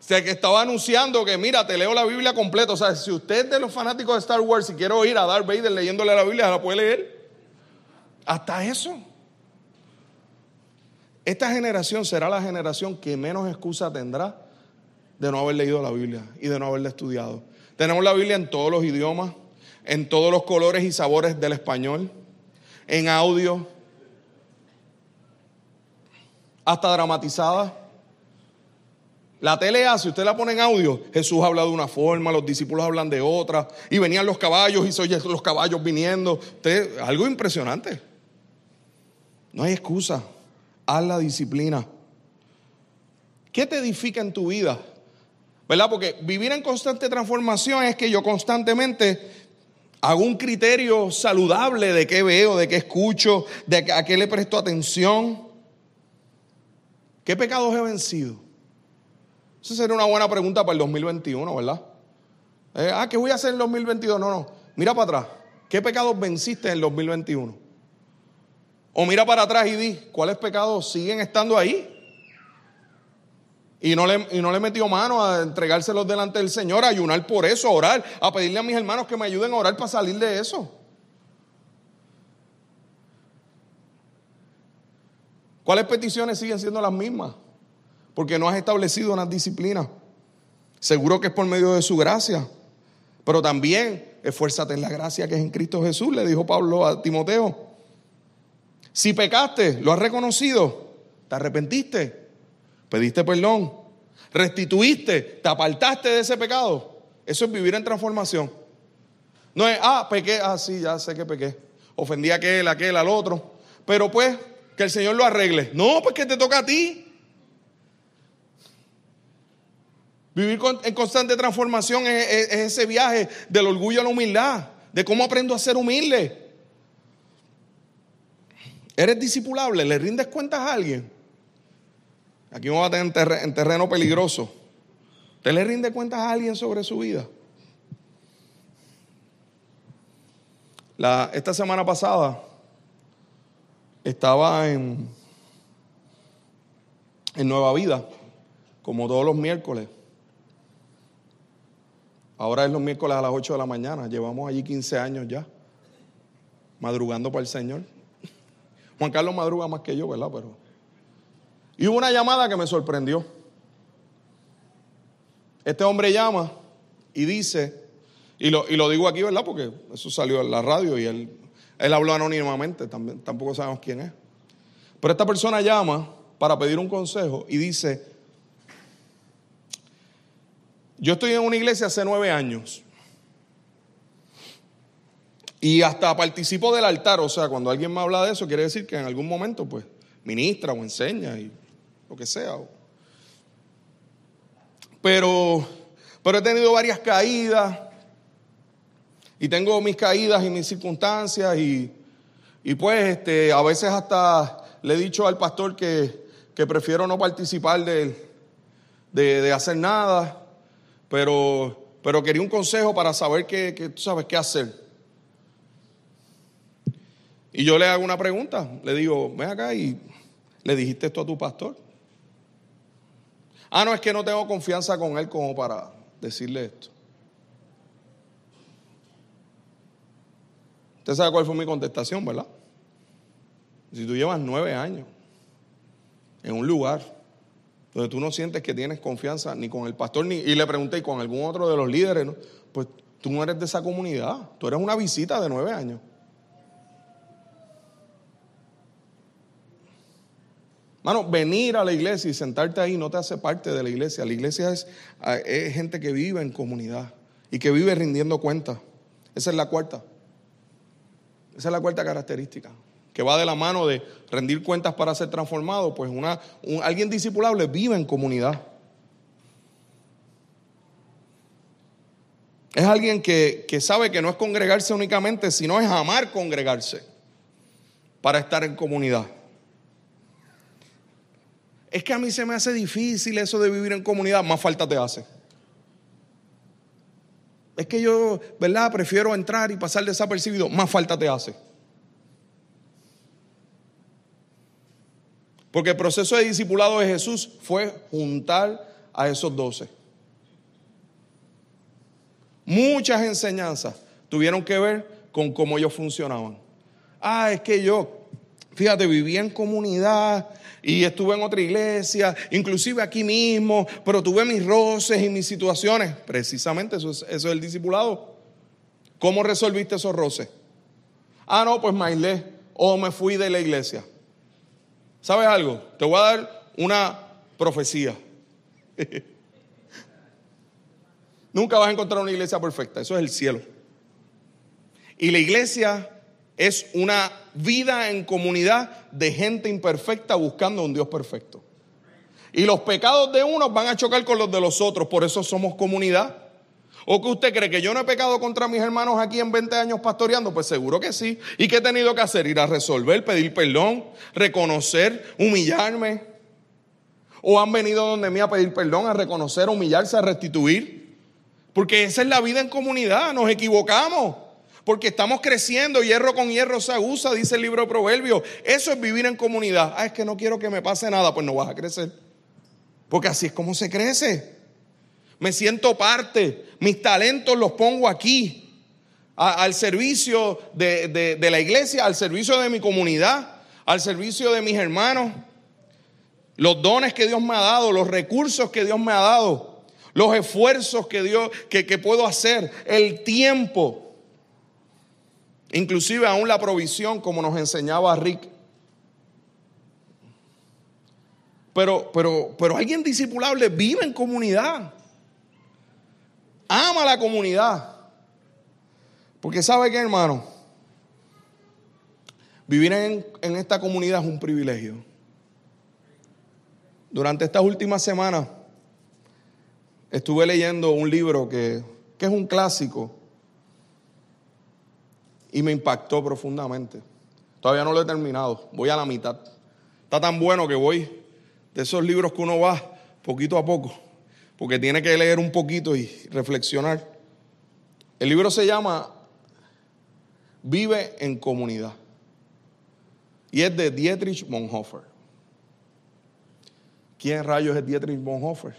O sea, que estaba anunciando que, mira, te leo la Biblia completa. O sea, si usted es de los fanáticos de Star Wars y quiere oír a Darth Vader leyéndole la Biblia, la puede leer. Hasta eso. Esta generación será la generación que menos excusa tendrá de no haber leído la Biblia y de no haberla estudiado. Tenemos la Biblia en todos los idiomas, en todos los colores y sabores del español, en audio, hasta dramatizada. La tele si usted la pone en audio, Jesús habla de una forma, los discípulos hablan de otra, y venían los caballos y se oye los caballos viniendo. Usted, algo impresionante. No hay excusa. Haz la disciplina. ¿Qué te edifica en tu vida? ¿Verdad? Porque vivir en constante transformación es que yo constantemente hago un criterio saludable de qué veo, de qué escucho, de a qué le presto atención. ¿Qué pecados he vencido? Esa sería una buena pregunta para el 2021, ¿verdad? Eh, ah, ¿qué voy a hacer en el 2022? No, no. Mira para atrás. ¿Qué pecados venciste en el 2021? O mira para atrás y di, ¿cuáles pecados siguen estando ahí? Y no, le, y no le metió mano a entregárselos delante del Señor, a ayunar por eso, a orar, a pedirle a mis hermanos que me ayuden a orar para salir de eso. ¿Cuáles peticiones siguen siendo las mismas? Porque no has establecido una disciplina. Seguro que es por medio de su gracia. Pero también esfuérzate en la gracia que es en Cristo Jesús, le dijo Pablo a Timoteo. Si pecaste, lo has reconocido, te arrepentiste, pediste perdón, restituiste, te apartaste de ese pecado. Eso es vivir en transformación. No es, ah, pequé, ah, sí, ya sé que pequé. Ofendí a aquel, a aquel, al otro. Pero pues, que el Señor lo arregle. No, pues que te toca a ti. Vivir en constante transformación es, ese viaje del orgullo a la humildad, de cómo aprendo a ser humilde. ¿Eres discipulable? ¿Le rindes cuentas a alguien? Aquí vamos a tener en terreno peligroso. ¿Te le rinde cuentas a alguien sobre su vida? Esta semana pasada estaba en, en Nueva Vida, como todos los miércoles. Ahora es los miércoles a las 8 de la mañana. Llevamos allí 15 años ya, madrugando para el Señor. Juan Carlos madruga más que yo, ¿verdad? Pero. Y hubo una llamada que me sorprendió. Este hombre llama y dice, y lo, y lo digo aquí, ¿verdad? Porque eso salió en la radio y él, él habló anónimamente, también, tampoco sabemos quién es. Pero esta persona llama para pedir un consejo y dice, yo estoy en una iglesia hace nueve años y hasta participo del altar, o sea, cuando alguien me habla de eso, quiere decir que en algún momento, pues, ministra o enseña y lo que sea. Pero, pero he tenido varias caídas y tengo mis caídas y mis circunstancias y, y pues este, a veces hasta le he dicho al pastor que, que prefiero no participar de, de, de, hacer nada, pero, pero quería un consejo para saber qué, tú sabes qué hacer. Y yo le hago una pregunta, le digo, ven acá y le dijiste esto a tu pastor. Ah, no, es que no tengo confianza con él como para decirle esto. Usted sabe cuál fue mi contestación, ¿verdad? Si tú llevas nueve años en un lugar donde tú no sientes que tienes confianza ni con el pastor, ni, y le pregunté, y con algún otro de los líderes, pues tú no eres de esa comunidad, tú eres una visita de nueve años. Mano, venir a la iglesia y sentarte ahí no te hace parte de la iglesia. La iglesia es, es gente que vive en comunidad y que vive rindiendo cuentas. Esa es la cuarta. Esa es la cuarta característica. Que va de la mano de rendir cuentas para ser transformado. Pues una, alguien discipulable vive en comunidad. Es alguien que, que sabe que no es congregarse únicamente, sino es amar congregarse para estar en comunidad. Es que a mí se me hace difícil eso de vivir en comunidad, más falta te hace. Es que yo, ¿verdad? Prefiero entrar y pasar desapercibido, más falta te hace. Porque el proceso de discipulado de Jesús fue juntar a esos doce. Muchas enseñanzas tuvieron que ver con cómo ellos funcionaban. Ah, es que yo, fíjate, vivía en comunidad y estuve en otra iglesia, inclusive aquí mismo, pero tuve mis roces y mis situaciones. Precisamente eso es, eso es el discipulado. ¿Cómo resolviste esos roces? Ah, no, pues mailé o me fui de la iglesia. ¿Sabes algo? Te voy a dar una profecía. Nunca vas a encontrar una iglesia perfecta, eso es el cielo. Y la iglesia es una vida en comunidad de gente imperfecta buscando un Dios perfecto. Y los pecados de unos van a chocar con los de los otros, por eso somos comunidad. ¿O que usted cree que yo no he pecado contra mis hermanos aquí en 20 años pastoreando? Pues seguro que sí. ¿Y qué he tenido que hacer? Ir a resolver, pedir perdón, reconocer, humillarme. ¿O han venido donde mí a pedir perdón, a reconocer, a humillarse, a restituir? Porque esa es la vida en comunidad, nos equivocamos. Porque estamos creciendo, hierro con hierro se usa, dice el libro de Proverbios. Eso es vivir en comunidad. Ah, es que no quiero que me pase nada, pues no vas a crecer. Porque así es como se crece me siento parte, mis talentos los pongo aquí, al servicio de, de la iglesia, al servicio de mi comunidad, al servicio de mis hermanos. Los dones que Dios me ha dado, los recursos que Dios me ha dado, los esfuerzos que Dios que, que puedo hacer, el tiempo, inclusive aún la provisión, como nos enseñaba Rick. Pero, pero, pero alguien discipulable vive en comunidad ama la comunidad. Porque sabe que, hermano, vivir en, esta comunidad es un privilegio. Durante estas últimas semanas estuve leyendo un libro que, que es un clásico y me impactó profundamente. Todavía no lo he terminado, voy a la mitad. Está tan bueno que voy de esos libros que uno va poquito a poco porque tiene que leer un poquito y reflexionar. El libro se llama Vive en comunidad y es de Dietrich Bonhoeffer. ¿Quién rayos es Dietrich Bonhoeffer?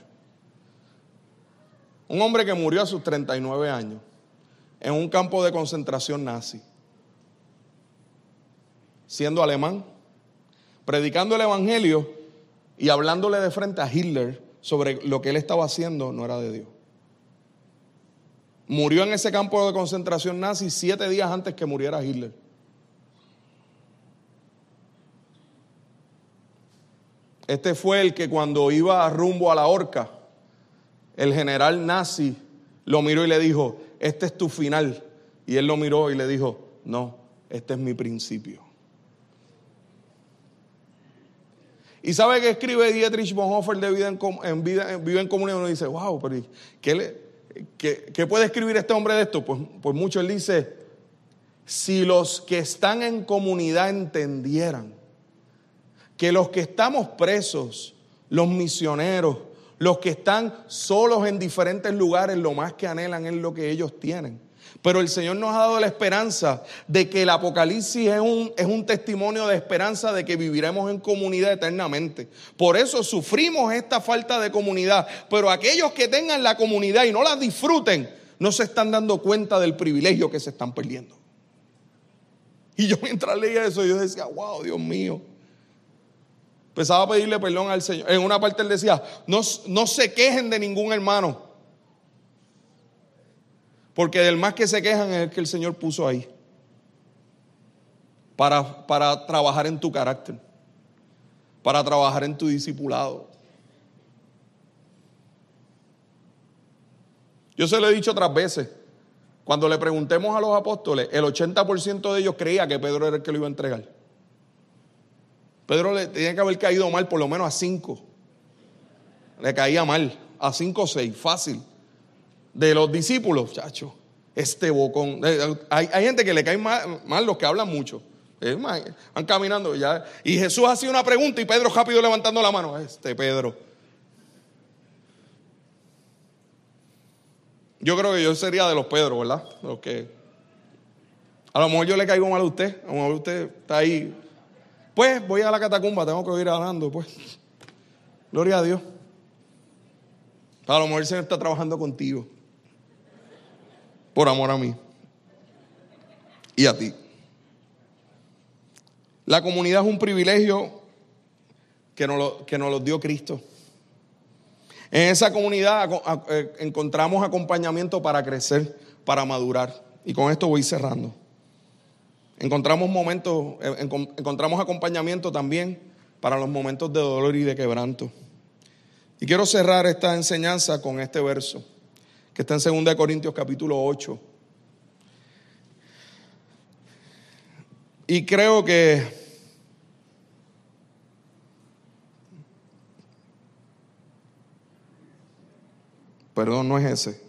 Un hombre que murió a sus 39 años en un campo de concentración nazi, siendo alemán, predicando el Evangelio y hablándole de frente a Hitler sobre lo que él estaba haciendo no era de Dios. Murió en ese campo de concentración nazi siete días antes que muriera Hitler. Este fue el que cuando iba rumbo a la horca, el general nazi lo miró y le dijo, este es tu final. Y él lo miró y le dijo, no, este es mi principio. Y sabe que escribe Dietrich Bonhoeffer de vida en, vida, Vive en Comunidad. Uno dice, wow, pero ¿qué, puede escribir este hombre de esto? Pues, pues mucho él dice, si los que están en comunidad entendieran que los que estamos presos, los misioneros, los que están solos en diferentes lugares, lo más que anhelan es lo que ellos tienen pero el Señor nos ha dado la esperanza de que el Apocalipsis es un, es un testimonio de esperanza de que viviremos en comunidad eternamente. Por eso sufrimos esta falta de comunidad. Pero aquellos que tengan la comunidad y no la disfruten, no se están dando cuenta del privilegio que se están perdiendo. Y yo mientras leía eso, yo decía, wow, Dios mío. Empezaba a pedirle perdón al Señor. En una parte él decía, no, no se quejen de ningún hermano. Porque del más que se quejan es el que el Señor puso ahí. Para, para trabajar en tu carácter. Para trabajar en tu discipulado. Yo se lo he dicho otras veces. Cuando le preguntemos a los apóstoles, el 80% de ellos creía que Pedro era el que lo iba a entregar. Pedro le tenía que haber caído mal por lo menos a cinco. Le caía mal, a cinco o seis, fácil de los discípulos, chacho, este bocón. Eh, eh, hay, gente que le cae mal, los que hablan mucho. van caminando ya. Y Jesús hacía una pregunta y Pedro rápido levantando la mano. Este Pedro. Yo creo que yo sería de los Pedros, ¿verdad? Los que. A lo mejor yo le caigo mal a usted. A lo mejor usted está ahí. Pues voy a la catacumba, tengo que ir hablando, pues. Gloria a Dios. A lo mejor Señor está trabajando contigo. Por amor a mí. Y a ti. La comunidad es un privilegio que nos lo, que nos lo dio Cristo. En esa comunidad eh, encontramos acompañamiento para crecer, para madurar. Y con esto voy cerrando. Encontramos momentos, eh, encontramos acompañamiento también para los momentos de dolor y de quebranto. Y quiero cerrar esta enseñanza con este verso, que está en 2 Corintios capítulo 8. Y creo que Perdón, no es ese.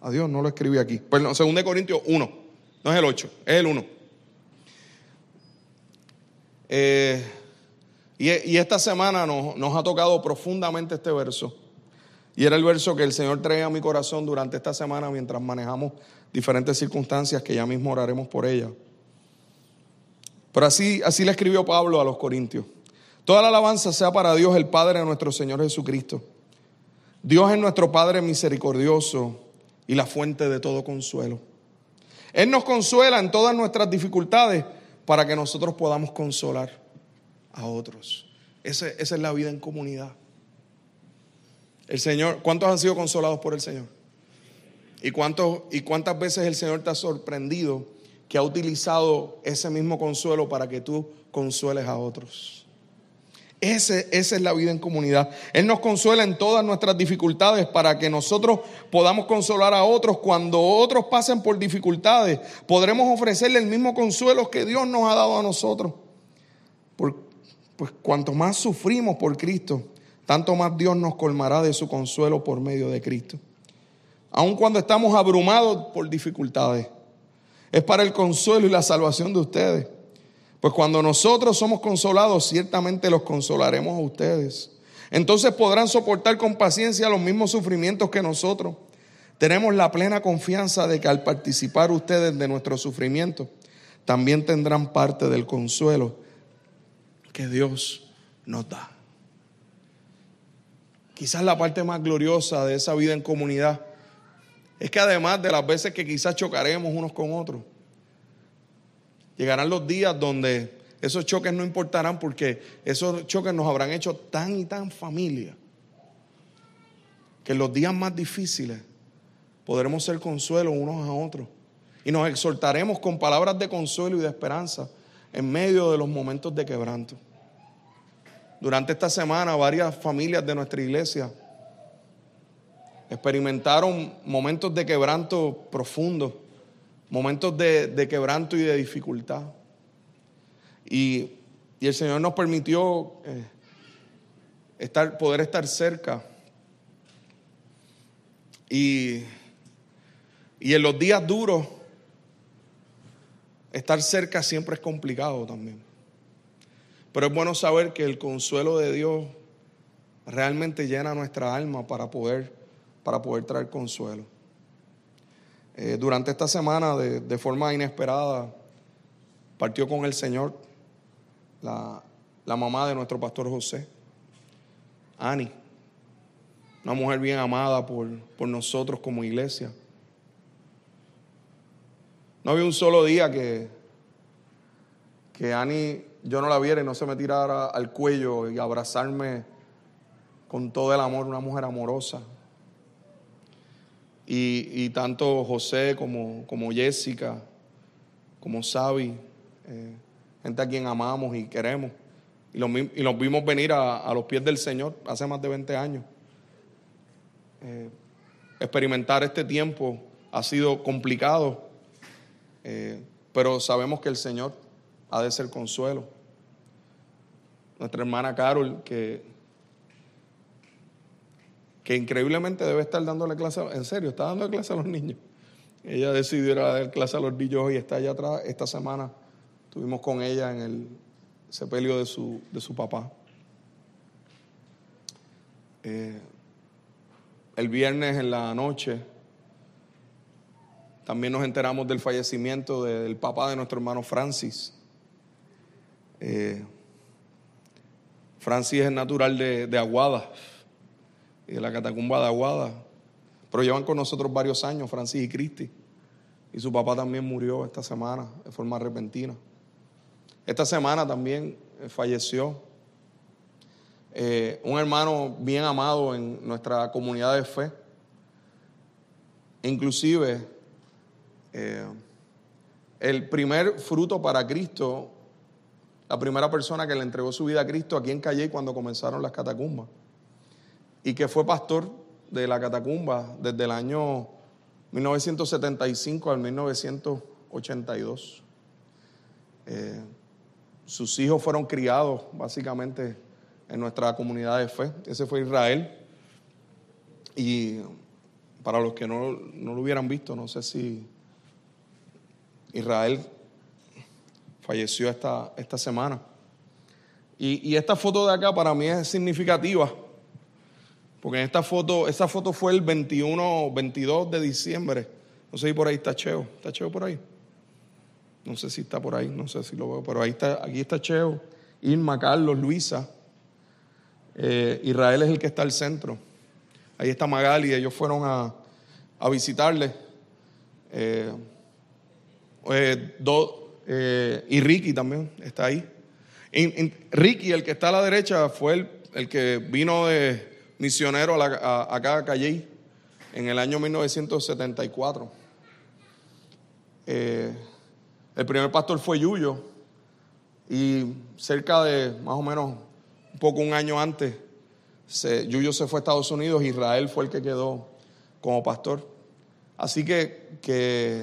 Adiós, no lo escribí aquí. Perdón, 2 Corintios 1. No es el 8, es el 1. Eh, y, esta semana nos, nos ha tocado profundamente este verso. Y era el verso que el Señor traía a mi corazón durante esta semana mientras manejamos diferentes circunstancias que ya mismo oraremos por ellas. Pero así, así le escribió Pablo a los Corintios. Toda la alabanza sea para Dios, el Padre de nuestro Señor Jesucristo. Dios es nuestro Padre misericordioso y la fuente de todo consuelo. Él nos consuela en todas nuestras dificultades para que nosotros podamos consolar a otros. esa es la vida en comunidad. El Señor, ¿cuántos han sido consolados por el Señor? ¿Y, cuántos, ¿Y cuántas veces el Señor te ha sorprendido que ha utilizado ese mismo consuelo para que tú consueles a otros? esa es la vida en comunidad. Él nos consuela en todas nuestras dificultades para que nosotros podamos consolar a otros. Cuando otros pasen por dificultades, podremos ofrecerle el mismo consuelo que Dios nos ha dado a nosotros. pues cuanto más sufrimos por Cristo, tanto más Dios nos colmará de su consuelo por medio de Cristo. Aun cuando estamos abrumados por dificultades, es para el consuelo y la salvación de ustedes. Pues cuando nosotros somos consolados, ciertamente los consolaremos a ustedes. Entonces podrán soportar con paciencia los mismos sufrimientos que nosotros. Tenemos la plena confianza de que al participar ustedes de nuestro sufrimiento, también tendrán parte del consuelo que Dios nos da. Quizás la parte más gloriosa de esa vida en comunidad es que además de las veces que quizás chocaremos unos con otros, Llegarán los días donde esos choques no importarán porque esos choques nos habrán hecho tan y tan familia que en los días más difíciles podremos ser consuelo unos a otros y nos exhortaremos con palabras de consuelo y de esperanza en medio de los momentos de quebranto. Durante esta semana varias familias de nuestra iglesia experimentaron momentos de quebranto profundos momentos de, quebranto y de dificultad. Y, el Señor nos permitió eh, estar, poder estar cerca. Y, y en los días duros, estar cerca siempre es complicado también. Pero es bueno saber que el consuelo de Dios realmente llena nuestra alma para poder, para poder traer consuelo. Eh, durante esta semana, de, forma inesperada, partió con el Señor la, mamá de nuestro pastor José, Ani, una mujer bien amada por, por nosotros como iglesia. No había un solo día que, que Ani yo no la viera y no se me tirara al cuello y abrazarme con todo el amor, una mujer amorosa, y, tanto José como, como, Jessica, como Sabi, eh, gente a quien amamos y queremos. Y los, y los vimos venir a, los pies del Señor hace más de 20 años. Eh, experimentar este tiempo ha sido complicado, eh, pero sabemos que el Señor ha de ser consuelo. Nuestra hermana Carol, que que increíblemente debe estar dándole clase, en serio, está dando clase a los niños. Ella decidió ir a dar clase a los niños y está allá atrás. Esta semana estuvimos con ella en el sepelio de su, de su papá. Eh, el viernes en la noche también nos enteramos del fallecimiento del papá de nuestro hermano Francis. Eh, Francis es natural de, Aguada y de la catacumba de Aguada. Pero llevan con nosotros varios años, Francis y Cristi. Y su papá también murió esta semana de forma repentina. Esta semana también eh, falleció eh, un hermano bien amado en nuestra comunidad de fe. Inclusive, eh, el primer fruto para Cristo, la primera persona que le entregó su vida a Cristo aquí en Calle cuando comenzaron las catacumbas. Y que fue pastor de la catacumba desde el año 1975 al 1982. Eh, sus hijos fueron criados básicamente en nuestra comunidad de fe. Ese fue Israel. Y para los que no, lo hubieran visto, no sé si Israel falleció esta, esta semana. Y, esta foto de acá para mí es significativa, porque en esta foto, esta foto fue el 21, 22 de diciembre. No sé si por ahí está Cheo. ¿Está Cheo por ahí? No sé si está por ahí, no sé si lo veo, pero ahí está, aquí está Cheo, Irma, Carlos, Luisa. Eh, Israel es el que está al centro. Ahí está Magali, ellos fueron a, a visitarle. Eh, eh, y Ricky también está ahí. Ricky, el que está a la derecha, fue el, que vino de misionero a acá a Calle en el año 1974. El primer pastor fue Yuyo y cerca de más o menos un poco un año antes, Yuyo se fue a Estados Unidos, Israel fue el que quedó como pastor. Así que,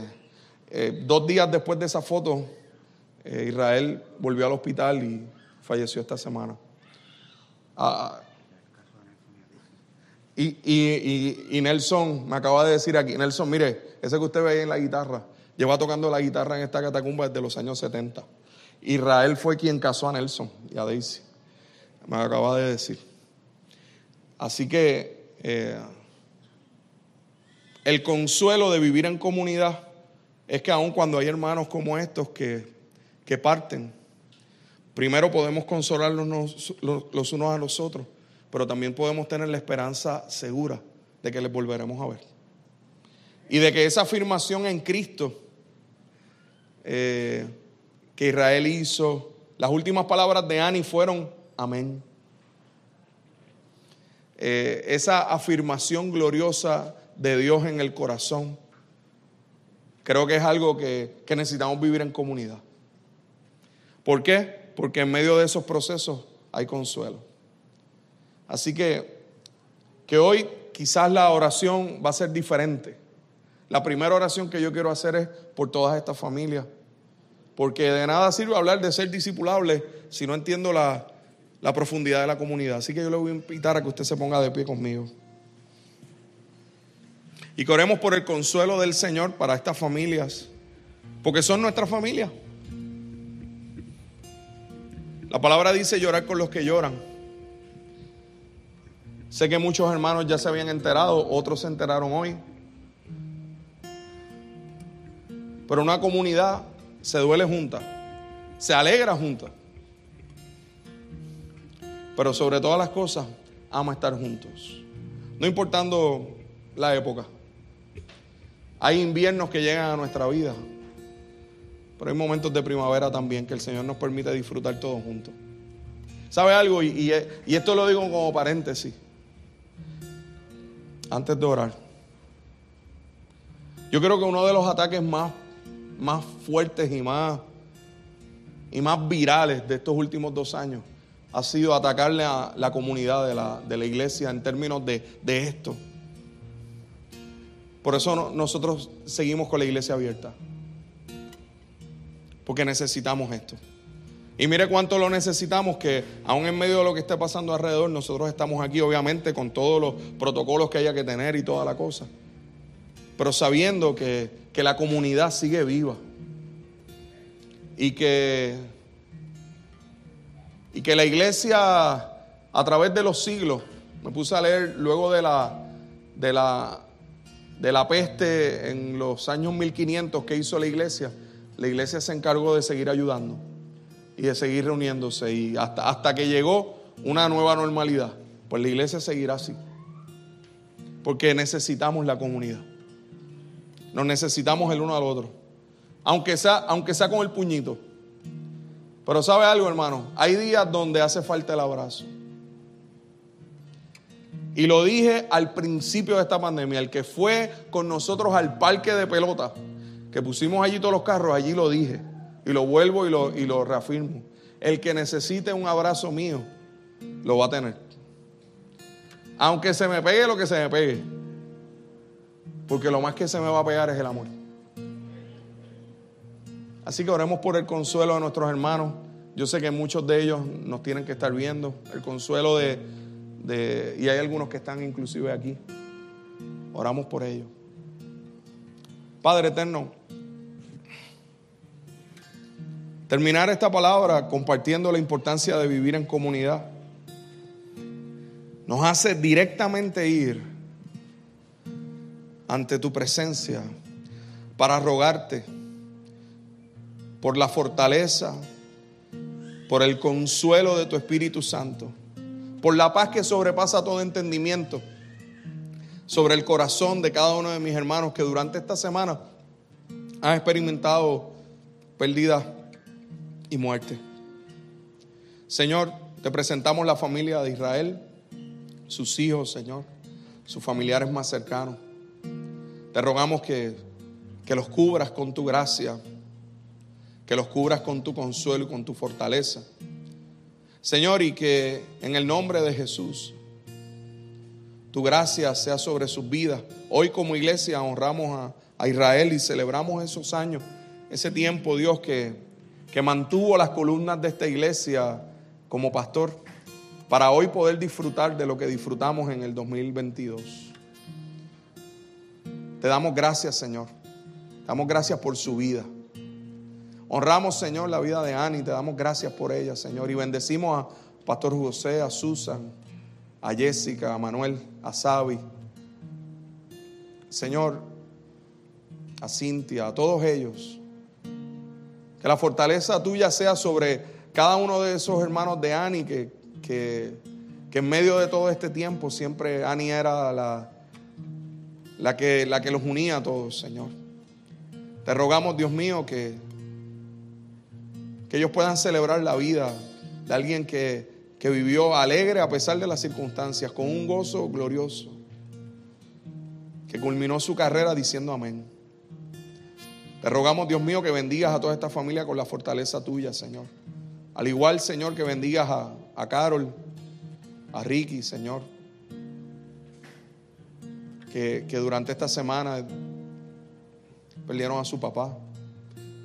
eh, dos días después de esa foto, eh, Israel volvió al hospital y falleció esta semana. Ah, y, Nelson me acaba de decir aquí, Nelson, mire, ese que usted ve ahí en la guitarra, Lleva tocando la guitarra en esta catacumba desde los años 70. Israel fue quien casó a Nelson y a Daisy. Me acaba de decir. Así que eh, el consuelo de vivir en comunidad es que aun cuando hay hermanos como estos que, que parten, primero podemos consolarnos los unos a los otros, pero también podemos tener la esperanza segura de que les volveremos a ver. Y de que esa afirmación en Cristo eh, que Israel hizo. Las últimas palabras de Ani fueron amén. Eh, esa afirmación gloriosa de Dios en el corazón, creo que es algo que, que necesitamos vivir en comunidad. ¿Por qué? Porque en medio de esos procesos hay consuelo. Así que, que hoy quizás la oración va a ser diferente. La primera oración que yo quiero hacer es por todas estas familias. Porque de nada sirve hablar de ser discipulable si no entiendo la, profundidad de la comunidad. Así que yo le voy a invitar a que usted se ponga de pie conmigo. Y que oremos por el consuelo del Señor para estas familias. Porque son nuestra familia. La palabra dice llorar con los que lloran. Sé que muchos hermanos ya se habían enterado, otros se enteraron hoy. Pero una comunidad se duele junta, se alegra junta. Pero sobre todas las cosas, ama estar juntos. No importando la época. Hay inviernos que llegan a nuestra vida, pero hay momentos de primavera también que el Señor nos permite disfrutar todos juntos. ¿Sabe algo? Y, esto lo digo como paréntesis. Antes de orar. Yo creo que uno de los ataques más fuertes y más, y más virales de estos últimos dos años ha sido atacarle a la comunidad de la, iglesia en términos de esto. Por eso nosotros seguimos con la iglesia abierta. Porque necesitamos esto. Y mire cuánto lo necesitamos, que aún en medio de lo que esté pasando alrededor, nosotros estamos aquí, obviamente, con todos los protocolos que haya que tener y toda la cosa pero sabiendo que, la comunidad sigue viva y que, y que la iglesia a través de los siglos, me puse a leer luego de la, de la, de la peste en los años 1500 que hizo la iglesia, la iglesia se encargó de seguir ayudando y de seguir reuniéndose y hasta, hasta que llegó una nueva normalidad, pues la iglesia seguirá así. Porque necesitamos la comunidad. Nos necesitamos el uno al otro. Aunque sea, aunque sea con el puñito. Pero sabe algo, hermano, hay días donde hace falta el abrazo. Y lo dije al principio de esta pandemia, el que fue con nosotros al parque de pelota, que pusimos allí todos los carros, allí lo dije. Y lo vuelvo y lo, y lo reafirmo. El que necesite un abrazo mío, lo va a tener. Aunque se me pegue lo que se me pegue. Porque lo más que se me va a pegar es el amor. Así que oremos por el consuelo de nuestros hermanos. Yo sé que muchos de ellos nos tienen que estar viendo. El consuelo de, de, y hay algunos que están inclusive aquí. Oramos por ellos. Padre eterno, terminar esta palabra compartiendo la importancia de vivir en comunidad nos hace directamente ir ante tu presencia para rogarte por la fortaleza, por el consuelo de tu Espíritu Santo, por la paz que sobrepasa todo entendimiento, sobre el corazón de cada uno de mis hermanos que durante esta semana han experimentado pérdida y muerte. Señor, te presentamos la familia de Israel, sus hijos, Señor, sus familiares más cercanos. Te rogamos que, que los cubras con tu gracia que los cubras con tu consuelo y con tu fortaleza. Señor, y que en el nombre de Jesús, tu gracia sea sobre sus vidas. Hoy como iglesia honramos a, Israel y celebramos esos años, ese tiempo, Dios, que, que mantuvo las columnas de esta iglesia como pastor, para hoy poder disfrutar de lo que disfrutamos en el 2022. Te damos gracias, Señor. Te damos gracias por su vida. Honramos, Señor, la vida de Ani, te damos gracias por ella, Señor. Y bendecimos a Pastor José, a Susan, a Jessica, a Manuel, a Sabi. Señor, a Cintia, a todos ellos. Que la fortaleza tuya sea sobre cada uno de esos hermanos de Ani que, que, en medio de todo este tiempo siempre Ani era la, la, que, la que los unía a todos, Señor. Te rogamos, Dios mío, que que ellos puedan celebrar la vida de alguien que, que vivió alegre a pesar de las circunstancias, con un gozo glorioso, que culminó su carrera diciendo amén. Te rogamos, Dios mío, que bendigas a toda esta familia con la fortaleza tuya, Señor. Al igual, Señor, que bendigas a, a Carol, a Ricky, Señor. Que, que durante esta semana perdieron a su papá.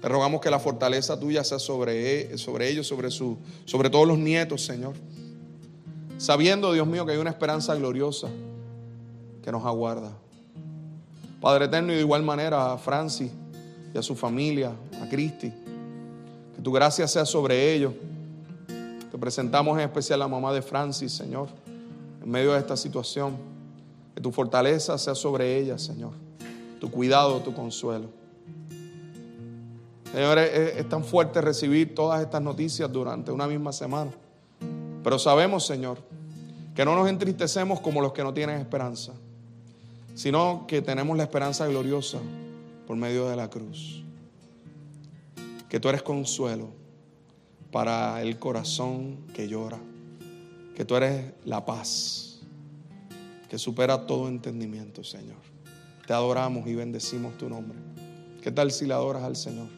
Te rogamos que la fortaleza tuya sea sobre, e, sobre ellos, sobre, sobre todos los nietos, Señor. Sabiendo, Dios mío, que hay una esperanza gloriosa que nos aguarda. Padre eterno, y de igual manera a Francis y a su familia, a Cristi, que tu gracia sea sobre ellos. Te presentamos en especial a la mamá de Francis, Señor, en medio de esta situación. Que tu fortaleza sea sobre ella, Señor. Tu cuidado, tu consuelo. Señor, es, tan fuerte recibir todas estas noticias durante una misma semana. Pero sabemos, Señor, que no nos entristecemos como los que no tienen esperanza, sino que tenemos la esperanza gloriosa por medio de la cruz. Que tú eres consuelo para el corazón que llora. Que tú eres la paz que supera todo entendimiento, Señor. Te adoramos y bendecimos tu nombre. ¿Qué tal si le adoras al Señor?